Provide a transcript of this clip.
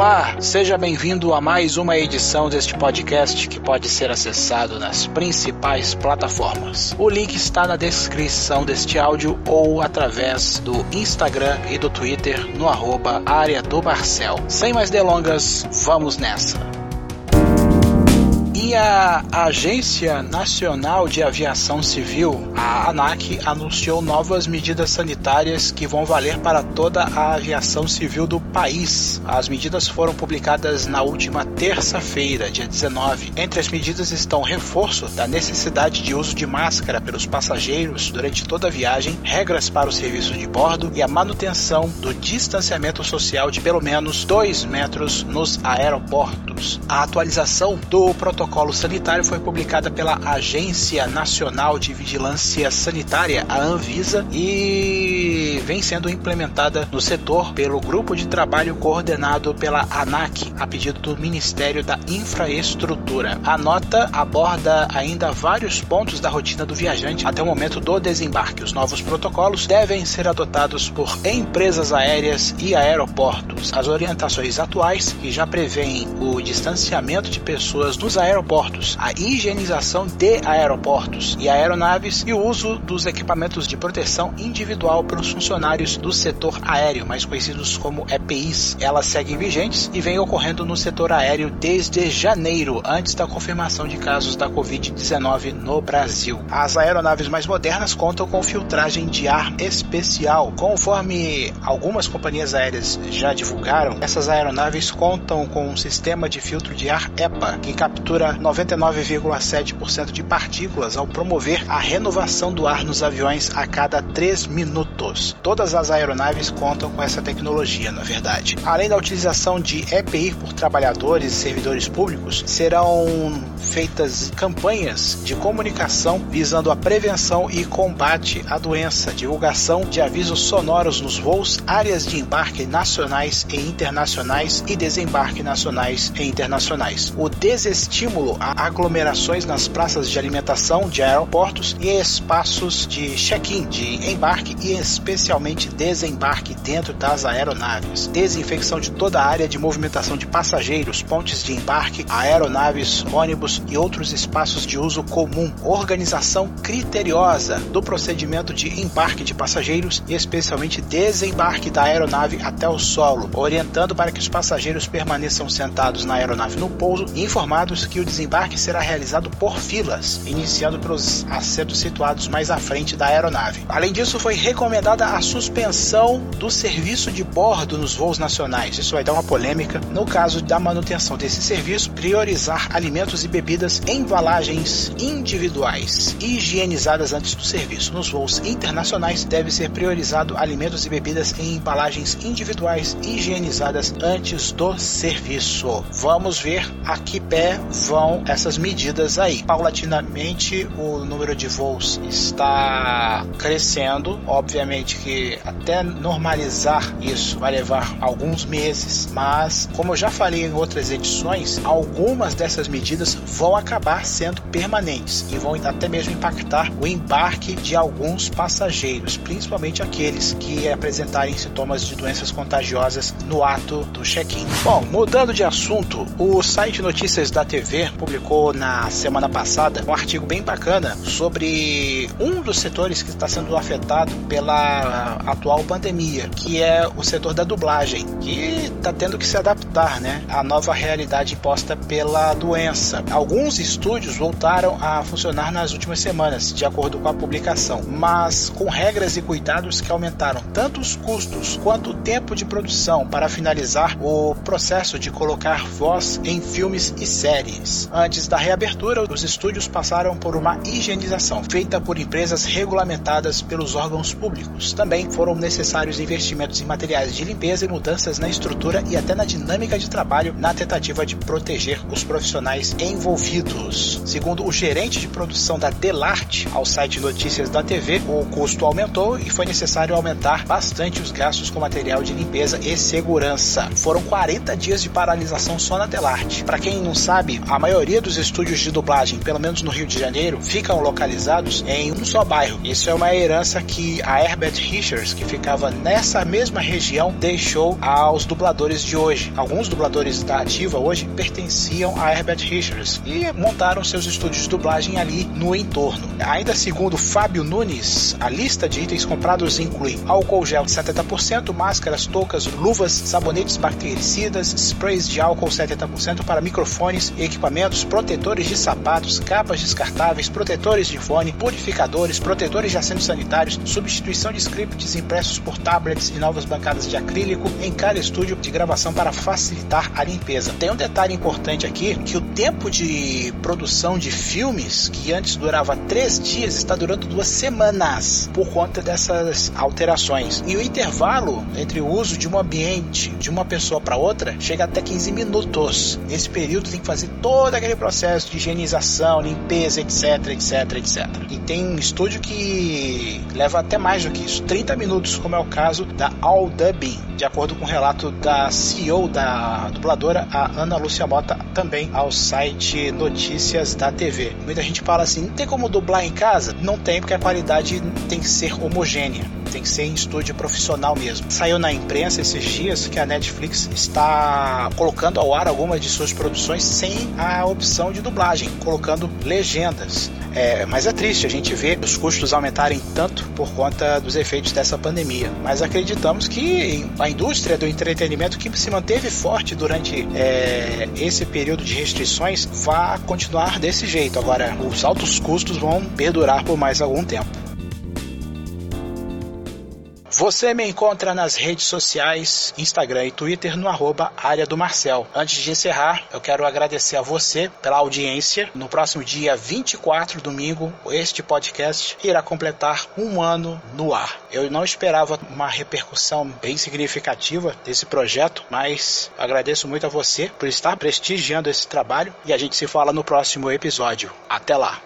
Olá, seja bem-vindo a mais uma edição deste podcast que pode ser acessado nas principais plataformas. O link está na descrição deste áudio ou através do Instagram e do Twitter no arroba área do Barcel. Sem mais delongas, vamos nessa! E a Agência Nacional de Aviação Civil, a ANAC, anunciou novas medidas sanitárias que vão valer para toda a aviação civil do país. As medidas foram publicadas na última terça-feira, dia 19. Entre as medidas estão reforço da necessidade de uso de máscara pelos passageiros durante toda a viagem, regras para o serviço de bordo e a manutenção do distanciamento social de pelo menos 2 metros nos aeroportos. A atualização do protocolo protocolo sanitário foi publicada pela Agência Nacional de Vigilância Sanitária, a Anvisa, e vem sendo implementada no setor pelo grupo de trabalho coordenado pela ANAC, a pedido do Ministério da Infraestrutura. A nota aborda ainda vários pontos da rotina do viajante até o momento do desembarque. Os novos protocolos devem ser adotados por empresas aéreas e aeroportos. As orientações atuais, que já prevêem o distanciamento de pessoas nos aeroportos, aeroportos, a higienização de aeroportos e aeronaves e o uso dos equipamentos de proteção individual pelos funcionários do setor aéreo, mais conhecidos como EPIs. Elas seguem vigentes e vêm ocorrendo no setor aéreo desde janeiro, antes da confirmação de casos da Covid-19 no Brasil. As aeronaves mais modernas contam com filtragem de ar especial. Conforme algumas companhias aéreas já divulgaram, essas aeronaves contam com um sistema de filtro de ar EPA que captura 99,7% de partículas ao promover a renovação do ar nos aviões a cada 3 minutos. Todas as aeronaves contam com essa tecnologia, na verdade. Além da utilização de EPI por trabalhadores e servidores públicos, serão feitas campanhas de comunicação visando a prevenção e combate à doença, divulgação de avisos sonoros nos voos, áreas de embarque nacionais e internacionais e desembarque nacionais e internacionais. O desestímulo estímulo a aglomerações nas praças de alimentação de aeroportos e espaços de check-in, de embarque e especialmente desembarque dentro das aeronaves. Desinfecção de toda a área de movimentação de passageiros, pontes de embarque, aeronaves, ônibus e outros espaços de uso comum. Organização criteriosa do procedimento de embarque de passageiros e especialmente desembarque da aeronave até o solo, orientando para que os passageiros permaneçam sentados na aeronave no pouso e informados que o desembarque será realizado por filas, iniciando pelos assentos situados mais à frente da aeronave. Além disso, foi recomendada a suspensão do serviço de bordo nos voos nacionais. Isso vai dar uma polêmica. No caso da manutenção desse serviço, priorizar alimentos e bebidas em embalagens individuais higienizadas antes do serviço. Nos voos internacionais, deve ser priorizado alimentos e bebidas em embalagens individuais higienizadas antes do serviço. Vamos ver a que pé vão essas medidas aí. Paulatinamente, o número de voos está crescendo. Obviamente que até normalizar isso vai levar alguns meses, mas como eu já falei em outras edições, algumas dessas medidas vão acabar sendo permanentes e vão até mesmo impactar o embarque de alguns passageiros, principalmente aqueles que apresentarem sintomas de doenças contagiosas no ato do check-in. Bom, mudando de assunto, o site Notícias da TV publicou na semana passada um artigo bem bacana sobre um dos setores que está sendo afetado pela atual pandemia, que é o setor da dublagem, que está tendo que se adaptar né, à nova realidade imposta pela doença. Alguns estúdios voltaram a funcionar nas últimas semanas, de acordo com a publicação, mas com regras e cuidados que aumentaram tanto os custos quanto o tempo de produção para finalizar o processo de colocar voz em filmes e séries. Antes da reabertura, os estúdios passaram por uma higienização feita por empresas regulamentadas pelos órgãos públicos. Também foram necessários investimentos em materiais de limpeza e mudanças na estrutura e até na dinâmica de trabalho na tentativa de proteger os profissionais envolvidos. Segundo o gerente de produção da Delarte ao site Notícias da TV, o custo aumentou e foi necessário aumentar bastante os gastos com material de limpeza e segurança. Foram 40 dias de paralisação só na Delarte. Para quem não sabe, a maioria dos estúdios de dublagem, pelo menos no Rio de Janeiro, ficam localizados em um só bairro. Isso é uma herança que a Herbert Richards, que ficava nessa mesma região, deixou aos dubladores de hoje. Alguns dubladores da ativa hoje pertenciam a Herbert Richards e montaram seus estúdios de dublagem ali no entorno. Ainda segundo Fábio Nunes, a lista de itens comprados inclui álcool gel 70%, máscaras, toucas, luvas, sabonetes bactericidas, sprays de álcool 70% para microfones e equipamentos, protetores de sapatos, capas descartáveis, protetores de fone, purificadores, protetores de assentos sanitários, substituição de scripts impressos por tablets e novas bancadas de acrílico em cada estúdio de gravação para facilitar a limpeza. Tem um detalhe importante aqui que o tempo de produção de filmes que antes durava três dias está durando duas semanas por conta dessas alterações. E o intervalo entre o uso de um ambiente de uma pessoa para outra chega até 15 minutos. Nesse período tem que fazer todo aquele processo de higienização, limpeza, etc, etc, etc. E tem um estúdio que leva até mais do que isso, 30 minutos, como é o caso da All Dubbing, de acordo com o relato da CEO da dubladora, a Ana Lúcia Mota, também ao site Notícias da TV. Muita gente fala assim: não tem como dublar em casa? Não tem, porque a qualidade tem que ser homogênea tem que ser em estúdio profissional mesmo. Saiu na imprensa esses dias que a Netflix está colocando ao ar algumas de suas produções sem a opção de dublagem, colocando legendas. É, mas é triste a gente ver os custos aumentarem tanto por conta dos efeitos dessa pandemia. Mas acreditamos que a indústria do entretenimento que se manteve forte durante é, esse período de restrições vai continuar desse jeito. Agora, os altos custos vão perdurar por mais algum tempo. Você me encontra nas redes sociais, Instagram e Twitter no arroba área do Marcel. Antes de encerrar, eu quero agradecer a você pela audiência. No próximo dia 24, domingo, este podcast irá completar um ano no ar. Eu não esperava uma repercussão bem significativa desse projeto, mas agradeço muito a você por estar prestigiando esse trabalho e a gente se fala no próximo episódio. Até lá!